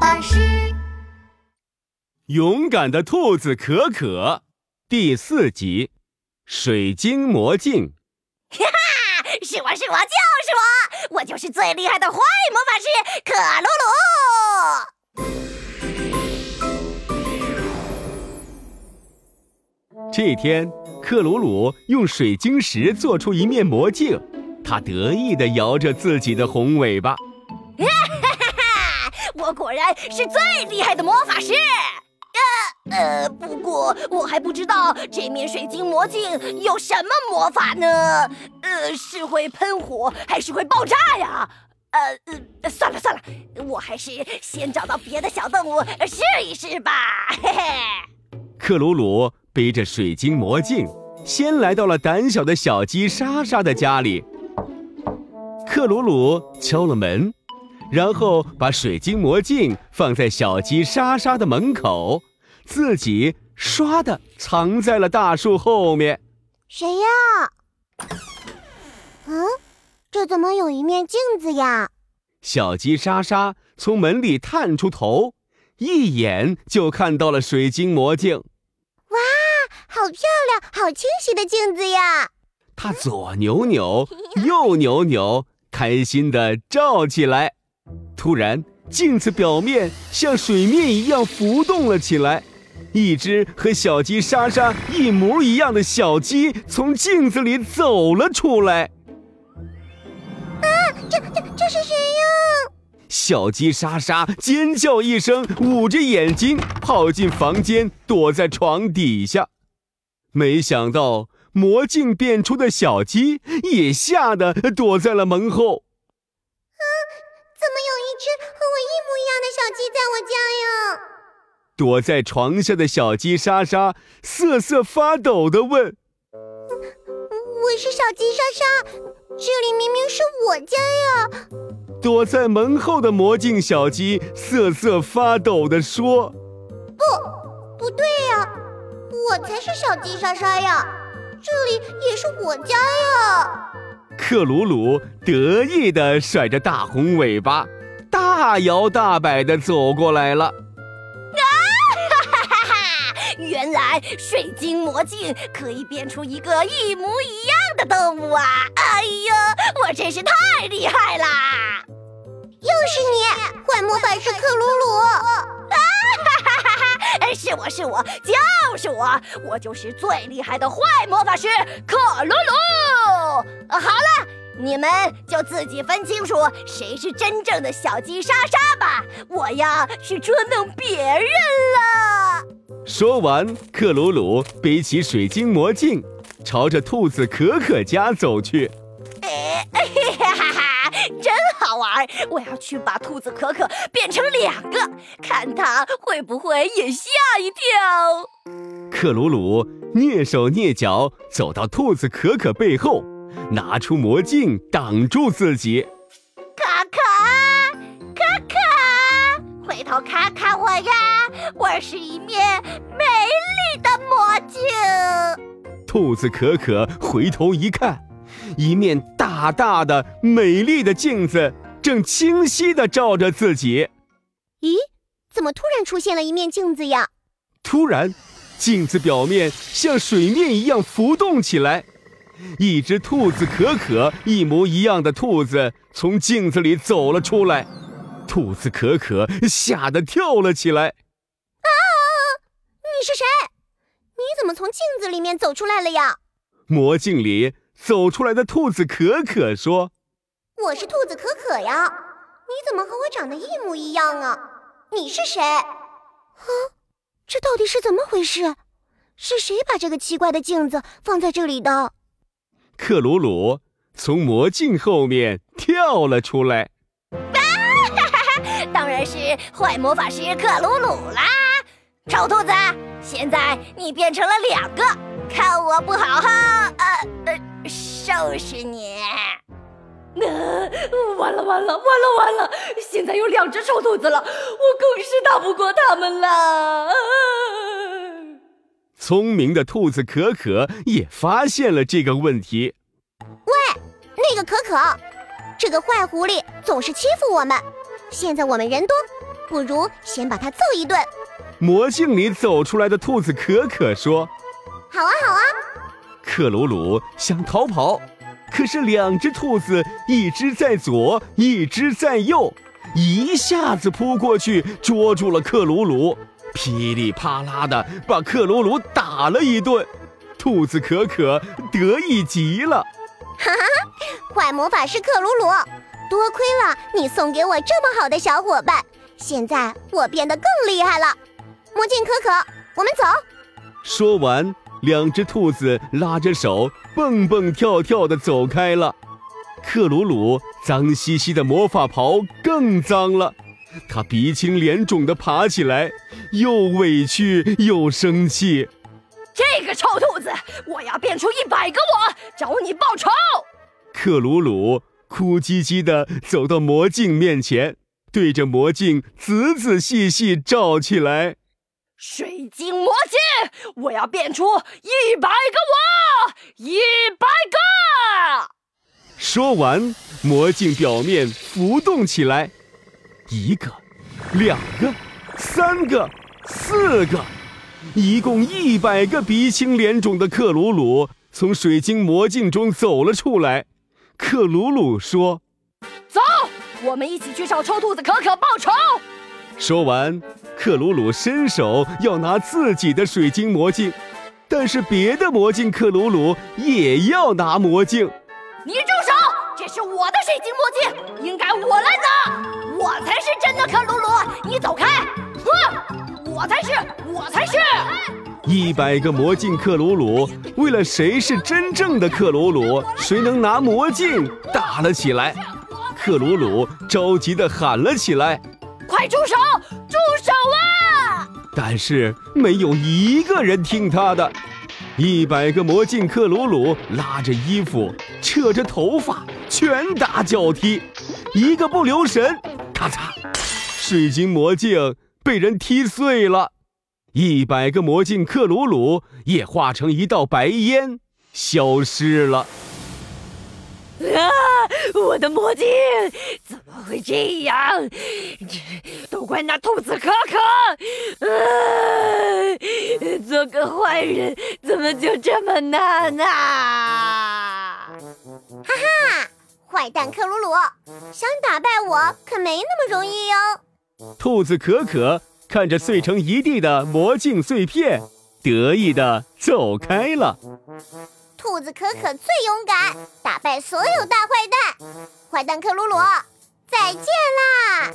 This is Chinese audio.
巴士。勇敢的兔子可可第四集：水晶魔镜。哈哈，是我是我就是我，我就是最厉害的坏魔法师可鲁鲁。这天，克鲁鲁用水晶石做出一面魔镜，他得意地摇着自己的红尾巴。我果然是最厉害的魔法师。呃呃，不过我还不知道这面水晶魔镜有什么魔法呢？呃，是会喷火还是会爆炸呀？呃呃，算了算了，我还是先找到别的小动物试一试吧。嘿嘿。克鲁鲁背着水晶魔镜，先来到了胆小的小鸡莎莎的家里。克鲁鲁敲了门，然后把水晶魔镜放在小鸡莎莎的门口。自己唰的藏在了大树后面。谁呀？嗯，这怎么有一面镜子呀？小鸡莎莎从门里探出头，一眼就看到了水晶魔镜。哇，好漂亮，好清晰的镜子呀！它左扭扭，右扭扭，开心的照起来。突然，镜子表面像水面一样浮动了起来。一只和小鸡莎莎一模一样的小鸡从镜子里走了出来。啊，这这这是谁呀？小鸡莎莎尖叫一声，捂着眼睛跑进房间，躲在床底下。没想到魔镜变出的小鸡也吓得躲在了门后。样的小鸡在我家呀？躲在床下的小鸡莎莎瑟瑟发抖地问：“我是小鸡莎莎，这里明明是我家呀！”躲在门后的魔镜小鸡瑟瑟发抖地说：“不，不对呀，我才是小鸡莎莎呀，这里也是我家呀！”克鲁鲁得意地甩着大红尾巴，大摇大摆地走过来了。啊哈哈哈哈原来水晶魔镜可以变出一个一模一样的动物啊！哎呀，我真是太厉害啦！又是你，坏魔法师克鲁鲁！啊哈哈哈哈！是我是我就是我，我就是最厉害的坏魔法师克鲁鲁！好了，你们就自己分清楚谁是真正的小鸡莎莎吧，我要去捉弄别人了。说完，克鲁鲁背起水晶魔镜，朝着兔子可可家走去。哎，哈哈哈，真好玩！我要去把兔子可可变成两个，看它会不会也吓一跳。克鲁鲁蹑手蹑脚走到兔子可可背后，拿出魔镜挡住自己。可可，可可，回头看看我呀！我是一面美丽的魔镜。兔子可可回头一看，一面大大的、美丽的镜子正清晰的照着自己。咦，怎么突然出现了一面镜子呀？突然，镜子表面像水面一样浮动起来，一只兔子可可一模一样的兔子从镜子里走了出来。兔子可可吓得跳了起来。啊你是谁？你怎么从镜子里面走出来了呀？魔镜里走出来的兔子可可说：“我是兔子可可呀，你怎么和我长得一模一样啊？你是谁？啊，这到底是怎么回事？是谁把这个奇怪的镜子放在这里的？”克鲁鲁从魔镜后面跳了出来。啊哈哈！当然是坏魔法师克鲁鲁啦！臭兔子，现在你变成了两个，看我不好好呃呃收拾你！呃，完了完了完了完了！现在有两只臭兔子了，我更是打不过他们了。聪明的兔子可可也发现了这个问题。喂，那个可可，这个坏狐狸总是欺负我们。现在我们人多，不如先把他揍一顿。魔镜里走出来的兔子可可说：“好啊，好啊。”克鲁鲁想逃跑，可是两只兔子，一只在左，一只在右，一下子扑过去捉住了克鲁鲁，噼里啪啦的把克鲁鲁打了一顿。兔子可可得意极了，哈哈！坏魔法师克鲁鲁，多亏了你送给我这么好的小伙伴，现在我变得更厉害了。魔镜可可，我们走。说完。两只兔子拉着手，蹦蹦跳跳的走开了。克鲁鲁脏兮兮的魔法袍更脏了，他鼻青脸肿地爬起来，又委屈又生气。这个臭兔子，我要变出一百个我，找你报仇！克鲁鲁哭唧唧地走到魔镜面前，对着魔镜仔仔细细照起来。水晶魔镜，我要变出一百个我，一百个！说完，魔镜表面浮动起来，一个，两个，三个，四个，一共一百个鼻青脸肿的克鲁鲁从水晶魔镜中走了出来。克鲁鲁说：“走，我们一起去找臭兔子可可报仇。”说完。克鲁鲁伸手要拿自己的水晶魔镜，但是别的魔镜克鲁鲁也要拿魔镜。你住手！这是我的水晶魔镜，应该我来拿。我才是真的克鲁鲁，你走开！哼，我才是，我才是。一百个魔镜克鲁鲁为了谁是真正的克鲁鲁，谁能拿魔镜打了起来。克鲁鲁着急地喊了起来。快住手！住手啊！但是没有一个人听他的。一百个魔镜克鲁鲁拉着衣服，扯着头发，拳打脚踢，一个不留神，咔嚓，水晶魔镜被人踢碎了。一百个魔镜克鲁鲁也化成一道白烟，消失了。啊！我的魔镜怎么会这样？这都怪那兔子可可！啊！做个坏人怎么就这么难呐？哈哈！坏蛋克鲁鲁，想打败我可没那么容易哟！兔子可可看着碎成一地的魔镜碎片，得意的走开了。兔子可可最勇敢，打败所有大坏蛋。坏蛋克鲁鲁，再见啦！